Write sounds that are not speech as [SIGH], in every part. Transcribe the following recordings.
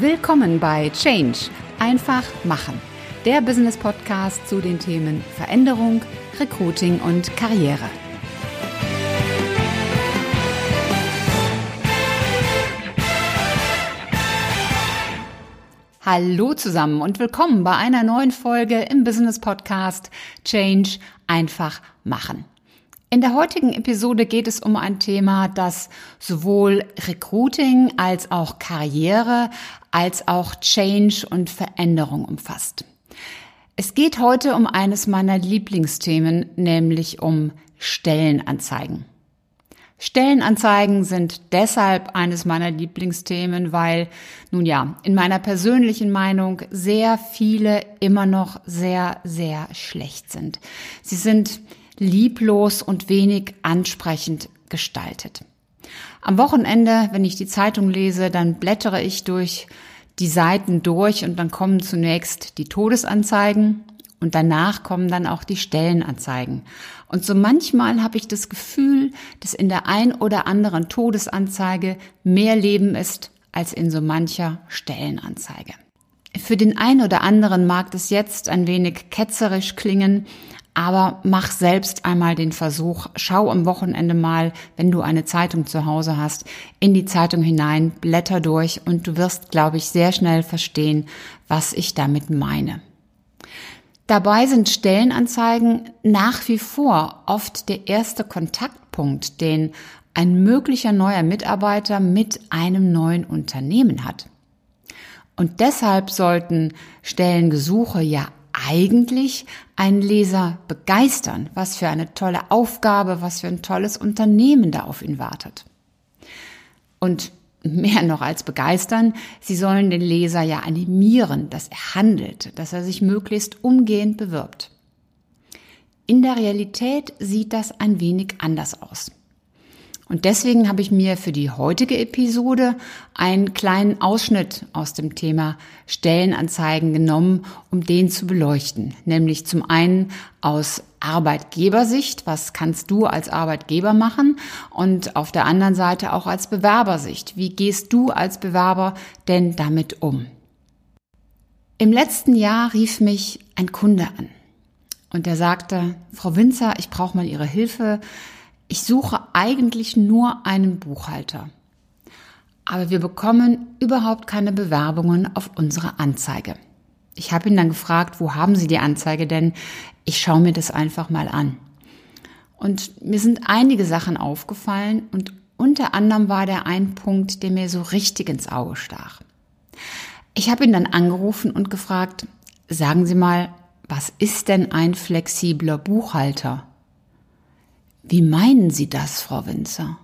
Willkommen bei Change. Einfach machen. Der Business Podcast zu den Themen Veränderung, Recruiting und Karriere. Hallo zusammen und willkommen bei einer neuen Folge im Business Podcast Change einfach machen. In der heutigen Episode geht es um ein Thema, das sowohl Recruiting als auch Karriere als auch Change und Veränderung umfasst. Es geht heute um eines meiner Lieblingsthemen, nämlich um Stellenanzeigen. Stellenanzeigen sind deshalb eines meiner Lieblingsthemen, weil, nun ja, in meiner persönlichen Meinung sehr viele immer noch sehr, sehr schlecht sind. Sie sind lieblos und wenig ansprechend gestaltet. Am Wochenende, wenn ich die Zeitung lese, dann blättere ich durch die Seiten durch und dann kommen zunächst die Todesanzeigen und danach kommen dann auch die Stellenanzeigen. Und so manchmal habe ich das Gefühl, dass in der ein oder anderen Todesanzeige mehr Leben ist als in so mancher Stellenanzeige. Für den einen oder anderen mag das jetzt ein wenig ketzerisch klingen, aber mach selbst einmal den Versuch, schau am Wochenende mal, wenn du eine Zeitung zu Hause hast, in die Zeitung hinein, blätter durch und du wirst, glaube ich, sehr schnell verstehen, was ich damit meine. Dabei sind Stellenanzeigen nach wie vor oft der erste Kontaktpunkt, den ein möglicher neuer Mitarbeiter mit einem neuen Unternehmen hat. Und deshalb sollten Stellengesuche ja eigentlich einen Leser begeistern, was für eine tolle Aufgabe, was für ein tolles Unternehmen da auf ihn wartet. Und mehr noch als begeistern, sie sollen den Leser ja animieren, dass er handelt, dass er sich möglichst umgehend bewirbt. In der Realität sieht das ein wenig anders aus. Und deswegen habe ich mir für die heutige Episode einen kleinen Ausschnitt aus dem Thema Stellenanzeigen genommen, um den zu beleuchten. Nämlich zum einen aus Arbeitgebersicht, was kannst du als Arbeitgeber machen? Und auf der anderen Seite auch als Bewerbersicht. Wie gehst du als Bewerber denn damit um? Im letzten Jahr rief mich ein Kunde an und er sagte, Frau Winzer, ich brauche mal Ihre Hilfe ich suche eigentlich nur einen Buchhalter. Aber wir bekommen überhaupt keine Bewerbungen auf unsere Anzeige. Ich habe ihn dann gefragt, wo haben Sie die Anzeige denn? Ich schaue mir das einfach mal an. Und mir sind einige Sachen aufgefallen und unter anderem war der ein Punkt, der mir so richtig ins Auge stach. Ich habe ihn dann angerufen und gefragt, sagen Sie mal, was ist denn ein flexibler Buchhalter? Wie meinen Sie das, Frau Winzer?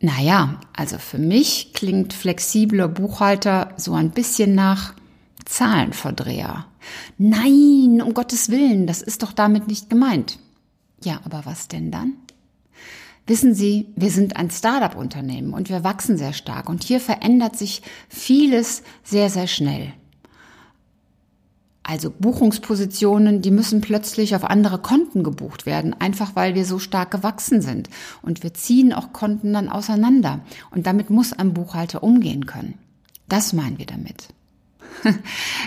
Naja, also für mich klingt flexibler Buchhalter so ein bisschen nach Zahlenverdreher. Nein, um Gottes Willen, das ist doch damit nicht gemeint. Ja, aber was denn dann? Wissen Sie, wir sind ein Start-up-Unternehmen und wir wachsen sehr stark und hier verändert sich vieles sehr, sehr schnell. Also Buchungspositionen, die müssen plötzlich auf andere Konten gebucht werden, einfach weil wir so stark gewachsen sind. Und wir ziehen auch Konten dann auseinander. Und damit muss ein Buchhalter umgehen können. Das meinen wir damit. [LAUGHS]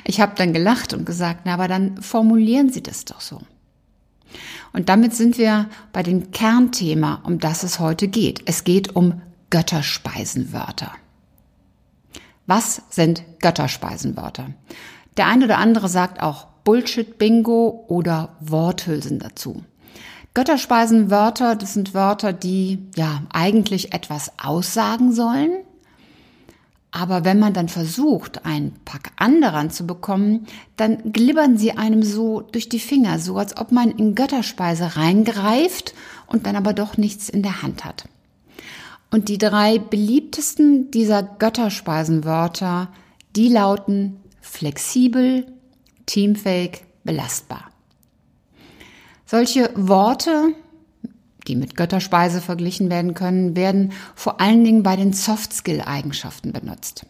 Ich habe dann gelacht und gesagt, na, aber dann formulieren Sie das doch so. Und damit sind wir bei dem Kernthema, um das es heute geht. Es geht um Götterspeisenwörter. Was sind Götterspeisenwörter? Der eine oder andere sagt auch Bullshit-Bingo oder Worthülsen dazu. Götterspeisenwörter, das sind Wörter, die ja eigentlich etwas aussagen sollen. Aber wenn man dann versucht, ein Pack anderer zu bekommen, dann glibbern sie einem so durch die Finger, so als ob man in Götterspeise reingreift und dann aber doch nichts in der Hand hat. Und die drei beliebtesten dieser Götterspeisenwörter, die lauten flexibel, teamfähig, belastbar. Solche Worte, die mit Götterspeise verglichen werden können, werden vor allen Dingen bei den Soft-Skill-Eigenschaften benutzt.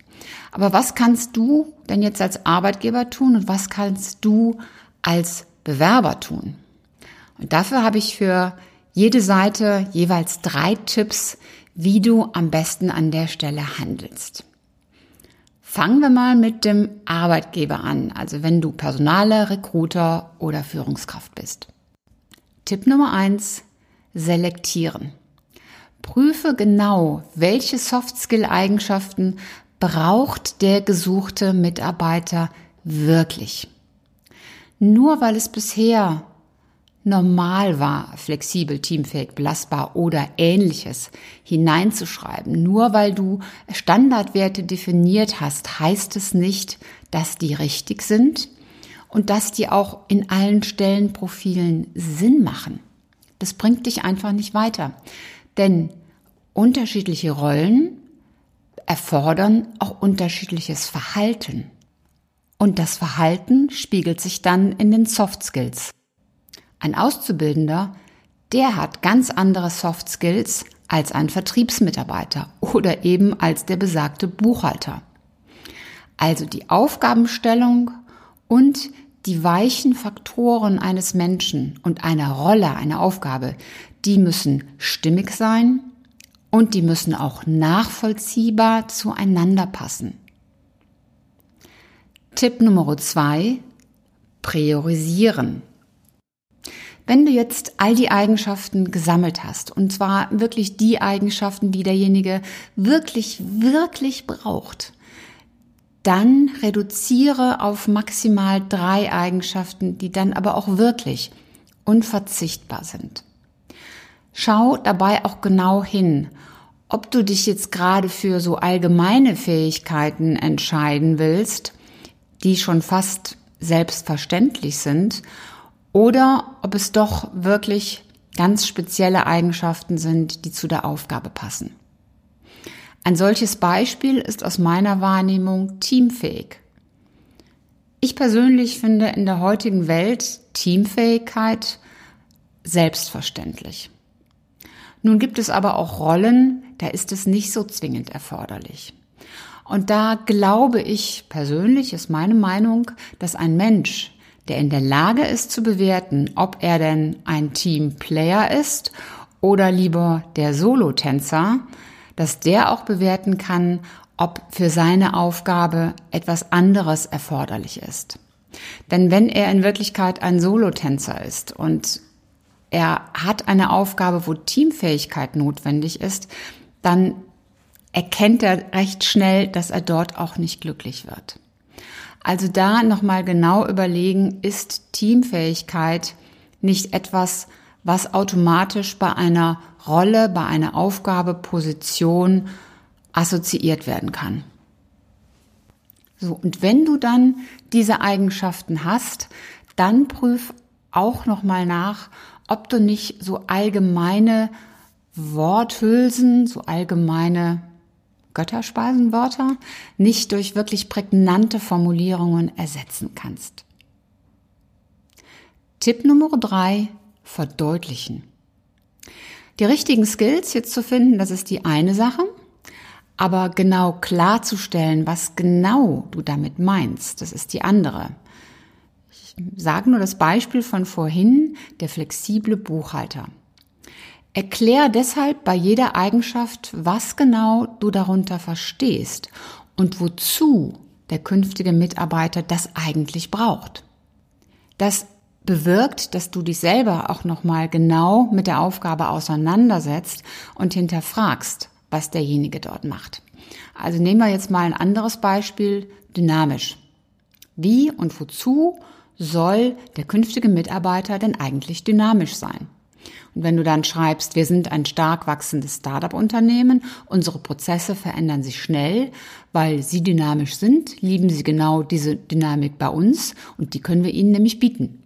Aber was kannst du denn jetzt als Arbeitgeber tun und was kannst du als Bewerber tun? Und dafür habe ich für jede Seite jeweils drei Tipps, wie du am besten an der Stelle handelst. Fangen wir mal mit dem Arbeitgeber an, also wenn du Personaler, Recruiter oder Führungskraft bist. Tipp Nummer eins: Selektieren. Prüfe genau, welche Soft-Skill-Eigenschaften braucht der gesuchte Mitarbeiter wirklich. Nur weil es bisher normal war, flexibel, teamfähig, belastbar oder ähnliches hineinzuschreiben. Nur weil du Standardwerte definiert hast, heißt es nicht, dass die richtig sind und dass die auch in allen Stellenprofilen Sinn machen. Das bringt dich einfach nicht weiter. Denn unterschiedliche Rollen erfordern auch unterschiedliches Verhalten. Und das Verhalten spiegelt sich dann in den Soft Skills. Ein Auszubildender, der hat ganz andere Soft Skills als ein Vertriebsmitarbeiter oder eben als der besagte Buchhalter. Also die Aufgabenstellung und die weichen Faktoren eines Menschen und einer Rolle, einer Aufgabe, die müssen stimmig sein und die müssen auch nachvollziehbar zueinander passen. Tipp Nummer zwei, priorisieren. Wenn du jetzt all die Eigenschaften gesammelt hast, und zwar wirklich die Eigenschaften, die derjenige wirklich, wirklich braucht, dann reduziere auf maximal drei Eigenschaften, die dann aber auch wirklich unverzichtbar sind. Schau dabei auch genau hin, ob du dich jetzt gerade für so allgemeine Fähigkeiten entscheiden willst, die schon fast selbstverständlich sind, oder ob es doch wirklich ganz spezielle Eigenschaften sind, die zu der Aufgabe passen. Ein solches Beispiel ist aus meiner Wahrnehmung teamfähig. Ich persönlich finde in der heutigen Welt Teamfähigkeit selbstverständlich. Nun gibt es aber auch Rollen, da ist es nicht so zwingend erforderlich. Und da glaube ich persönlich, ist meine Meinung, dass ein Mensch, der in der Lage ist zu bewerten, ob er denn ein Teamplayer ist oder lieber der Solotänzer, dass der auch bewerten kann, ob für seine Aufgabe etwas anderes erforderlich ist. Denn wenn er in Wirklichkeit ein Solotänzer ist und er hat eine Aufgabe, wo Teamfähigkeit notwendig ist, dann erkennt er recht schnell, dass er dort auch nicht glücklich wird. Also da nochmal genau überlegen, ist Teamfähigkeit nicht etwas, was automatisch bei einer Rolle, bei einer Aufgabe, Position assoziiert werden kann. So, und wenn du dann diese Eigenschaften hast, dann prüf auch nochmal nach, ob du nicht so allgemeine Worthülsen, so allgemeine Götterspeisenwörter nicht durch wirklich prägnante Formulierungen ersetzen kannst. Tipp Nummer drei, verdeutlichen. Die richtigen Skills jetzt zu finden, das ist die eine Sache, aber genau klarzustellen, was genau du damit meinst, das ist die andere. Ich sage nur das Beispiel von vorhin, der flexible Buchhalter. Erklär deshalb bei jeder Eigenschaft, was genau du darunter verstehst und wozu der künftige Mitarbeiter das eigentlich braucht. Das bewirkt, dass du dich selber auch nochmal genau mit der Aufgabe auseinandersetzt und hinterfragst, was derjenige dort macht. Also nehmen wir jetzt mal ein anderes Beispiel, dynamisch. Wie und wozu soll der künftige Mitarbeiter denn eigentlich dynamisch sein? Und wenn du dann schreibst, wir sind ein stark wachsendes Startup-Unternehmen, unsere Prozesse verändern sich schnell, weil sie dynamisch sind, lieben sie genau diese Dynamik bei uns und die können wir ihnen nämlich bieten.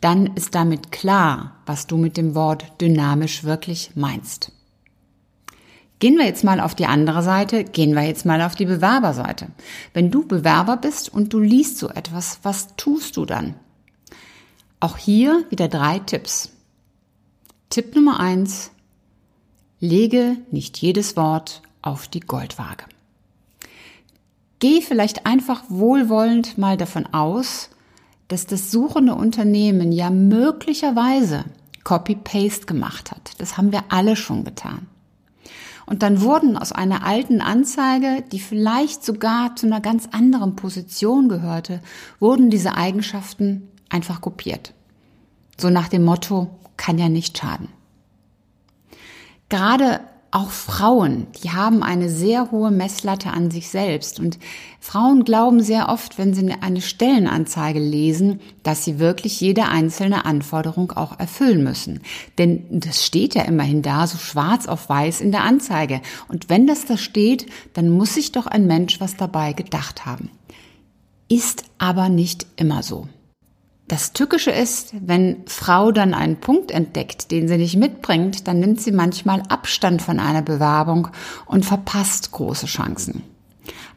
Dann ist damit klar, was du mit dem Wort dynamisch wirklich meinst. Gehen wir jetzt mal auf die andere Seite, gehen wir jetzt mal auf die Bewerberseite. Wenn du Bewerber bist und du liest so etwas, was tust du dann? Auch hier wieder drei Tipps. Tipp Nummer eins: Lege nicht jedes Wort auf die Goldwaage. Geh vielleicht einfach wohlwollend mal davon aus, dass das suchende Unternehmen ja möglicherweise Copy-Paste gemacht hat. Das haben wir alle schon getan. Und dann wurden aus einer alten Anzeige, die vielleicht sogar zu einer ganz anderen Position gehörte, wurden diese Eigenschaften einfach kopiert. So nach dem Motto, kann ja nicht schaden. Gerade auch Frauen, die haben eine sehr hohe Messlatte an sich selbst. Und Frauen glauben sehr oft, wenn sie eine Stellenanzeige lesen, dass sie wirklich jede einzelne Anforderung auch erfüllen müssen. Denn das steht ja immerhin da, so schwarz auf weiß in der Anzeige. Und wenn das da steht, dann muss sich doch ein Mensch was dabei gedacht haben. Ist aber nicht immer so. Das Tückische ist, wenn Frau dann einen Punkt entdeckt, den sie nicht mitbringt, dann nimmt sie manchmal Abstand von einer Bewerbung und verpasst große Chancen.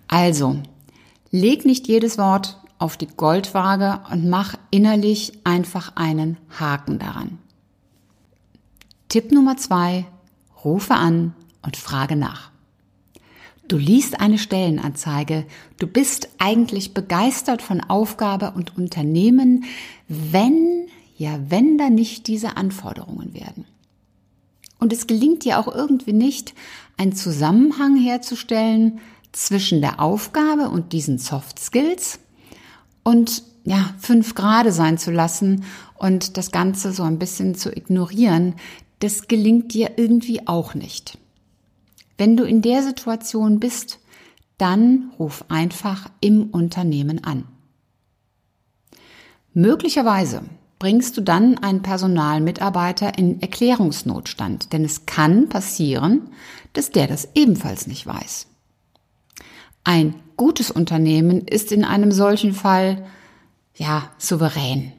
Also, leg nicht jedes Wort auf die Goldwaage und mach innerlich einfach einen Haken daran. Tipp Nummer zwei, rufe an und frage nach. Du liest eine Stellenanzeige, du bist eigentlich begeistert von Aufgabe und Unternehmen, wenn, ja, wenn da nicht diese Anforderungen werden. Und es gelingt dir auch irgendwie nicht, einen Zusammenhang herzustellen zwischen der Aufgabe und diesen Soft Skills und ja, fünf Grade sein zu lassen und das Ganze so ein bisschen zu ignorieren, das gelingt dir irgendwie auch nicht. Wenn du in der Situation bist, dann ruf einfach im Unternehmen an. Möglicherweise bringst du dann einen Personalmitarbeiter in Erklärungsnotstand, denn es kann passieren, dass der das ebenfalls nicht weiß. Ein gutes Unternehmen ist in einem solchen Fall ja souverän.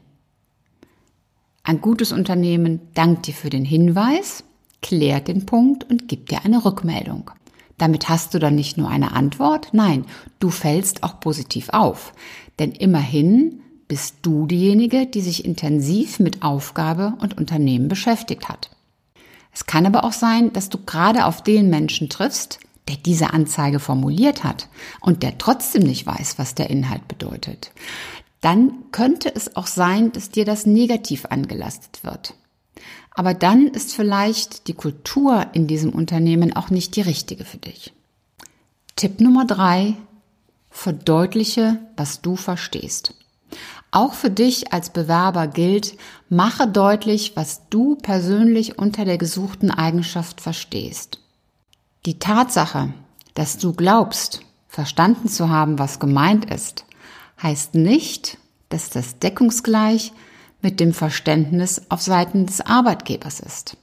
Ein gutes Unternehmen dankt dir für den Hinweis klärt den Punkt und gibt dir eine Rückmeldung. Damit hast du dann nicht nur eine Antwort, nein, du fällst auch positiv auf. Denn immerhin bist du diejenige, die sich intensiv mit Aufgabe und Unternehmen beschäftigt hat. Es kann aber auch sein, dass du gerade auf den Menschen triffst, der diese Anzeige formuliert hat und der trotzdem nicht weiß, was der Inhalt bedeutet. Dann könnte es auch sein, dass dir das negativ angelastet wird. Aber dann ist vielleicht die Kultur in diesem Unternehmen auch nicht die richtige für dich. Tipp Nummer drei, verdeutliche, was du verstehst. Auch für dich als Bewerber gilt, mache deutlich, was du persönlich unter der gesuchten Eigenschaft verstehst. Die Tatsache, dass du glaubst, verstanden zu haben, was gemeint ist, heißt nicht, dass das deckungsgleich mit dem Verständnis auf Seiten des Arbeitgebers ist.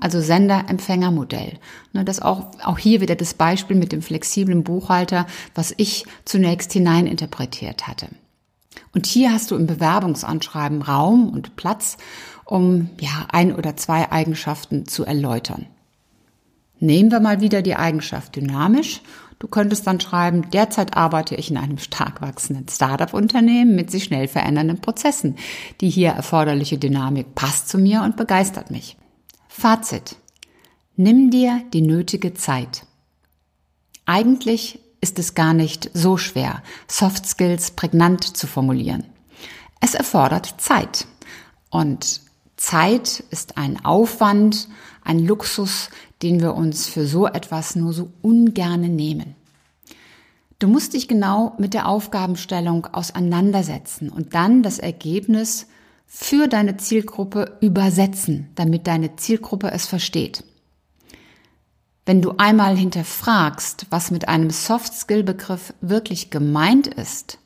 Also Sender-Empfänger-Modell. Das auch, auch hier wieder das Beispiel mit dem flexiblen Buchhalter, was ich zunächst hineininterpretiert hatte. Und hier hast du im Bewerbungsanschreiben Raum und Platz, um ja ein oder zwei Eigenschaften zu erläutern. Nehmen wir mal wieder die Eigenschaft dynamisch Du könntest dann schreiben, derzeit arbeite ich in einem stark wachsenden Startup-Unternehmen mit sich schnell verändernden Prozessen. Die hier erforderliche Dynamik passt zu mir und begeistert mich. Fazit. Nimm dir die nötige Zeit. Eigentlich ist es gar nicht so schwer, Soft Skills prägnant zu formulieren. Es erfordert Zeit. Und Zeit ist ein Aufwand, ein Luxus, den wir uns für so etwas nur so ungerne nehmen. Du musst dich genau mit der Aufgabenstellung auseinandersetzen und dann das Ergebnis für deine Zielgruppe übersetzen, damit deine Zielgruppe es versteht. Wenn du einmal hinterfragst, was mit einem Soft-Skill-Begriff wirklich gemeint ist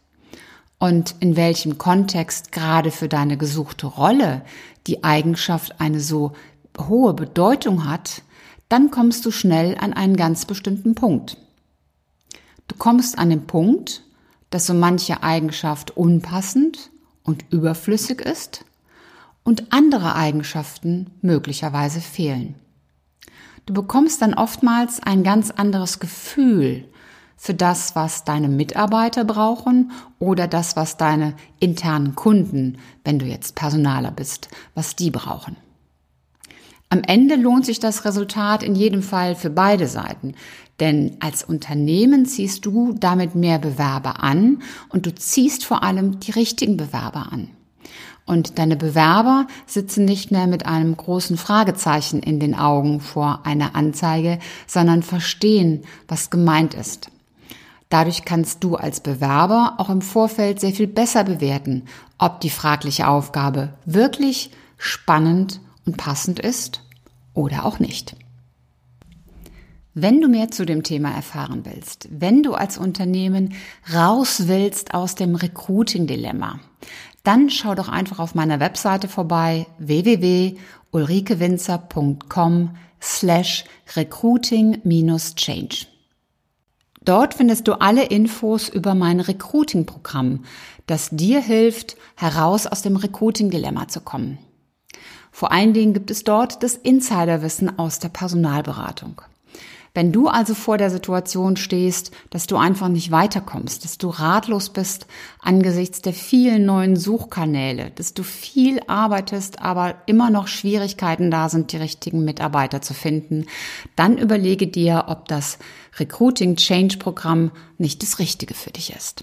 und in welchem Kontext gerade für deine gesuchte Rolle die Eigenschaft eine so hohe Bedeutung hat, dann kommst du schnell an einen ganz bestimmten Punkt. Du kommst an den Punkt, dass so manche Eigenschaft unpassend und überflüssig ist und andere Eigenschaften möglicherweise fehlen. Du bekommst dann oftmals ein ganz anderes Gefühl für das, was deine Mitarbeiter brauchen oder das, was deine internen Kunden, wenn du jetzt Personaler bist, was die brauchen. Am Ende lohnt sich das Resultat in jedem Fall für beide Seiten. Denn als Unternehmen ziehst du damit mehr Bewerber an und du ziehst vor allem die richtigen Bewerber an. Und deine Bewerber sitzen nicht mehr mit einem großen Fragezeichen in den Augen vor einer Anzeige, sondern verstehen, was gemeint ist. Dadurch kannst du als Bewerber auch im Vorfeld sehr viel besser bewerten, ob die fragliche Aufgabe wirklich spannend und passend ist oder auch nicht. Wenn du mehr zu dem Thema erfahren willst, wenn du als Unternehmen raus willst aus dem Recruiting-Dilemma, dann schau doch einfach auf meiner Webseite vorbei www.ulrikewinzer.com slash recruiting-change. Dort findest du alle Infos über mein Recruiting-Programm, das dir hilft, heraus aus dem Recruiting-Dilemma zu kommen. Vor allen Dingen gibt es dort das Insiderwissen aus der Personalberatung. Wenn du also vor der Situation stehst, dass du einfach nicht weiterkommst, dass du ratlos bist angesichts der vielen neuen Suchkanäle, dass du viel arbeitest, aber immer noch Schwierigkeiten da sind, die richtigen Mitarbeiter zu finden, dann überlege dir, ob das Recruiting Change Programm nicht das Richtige für dich ist.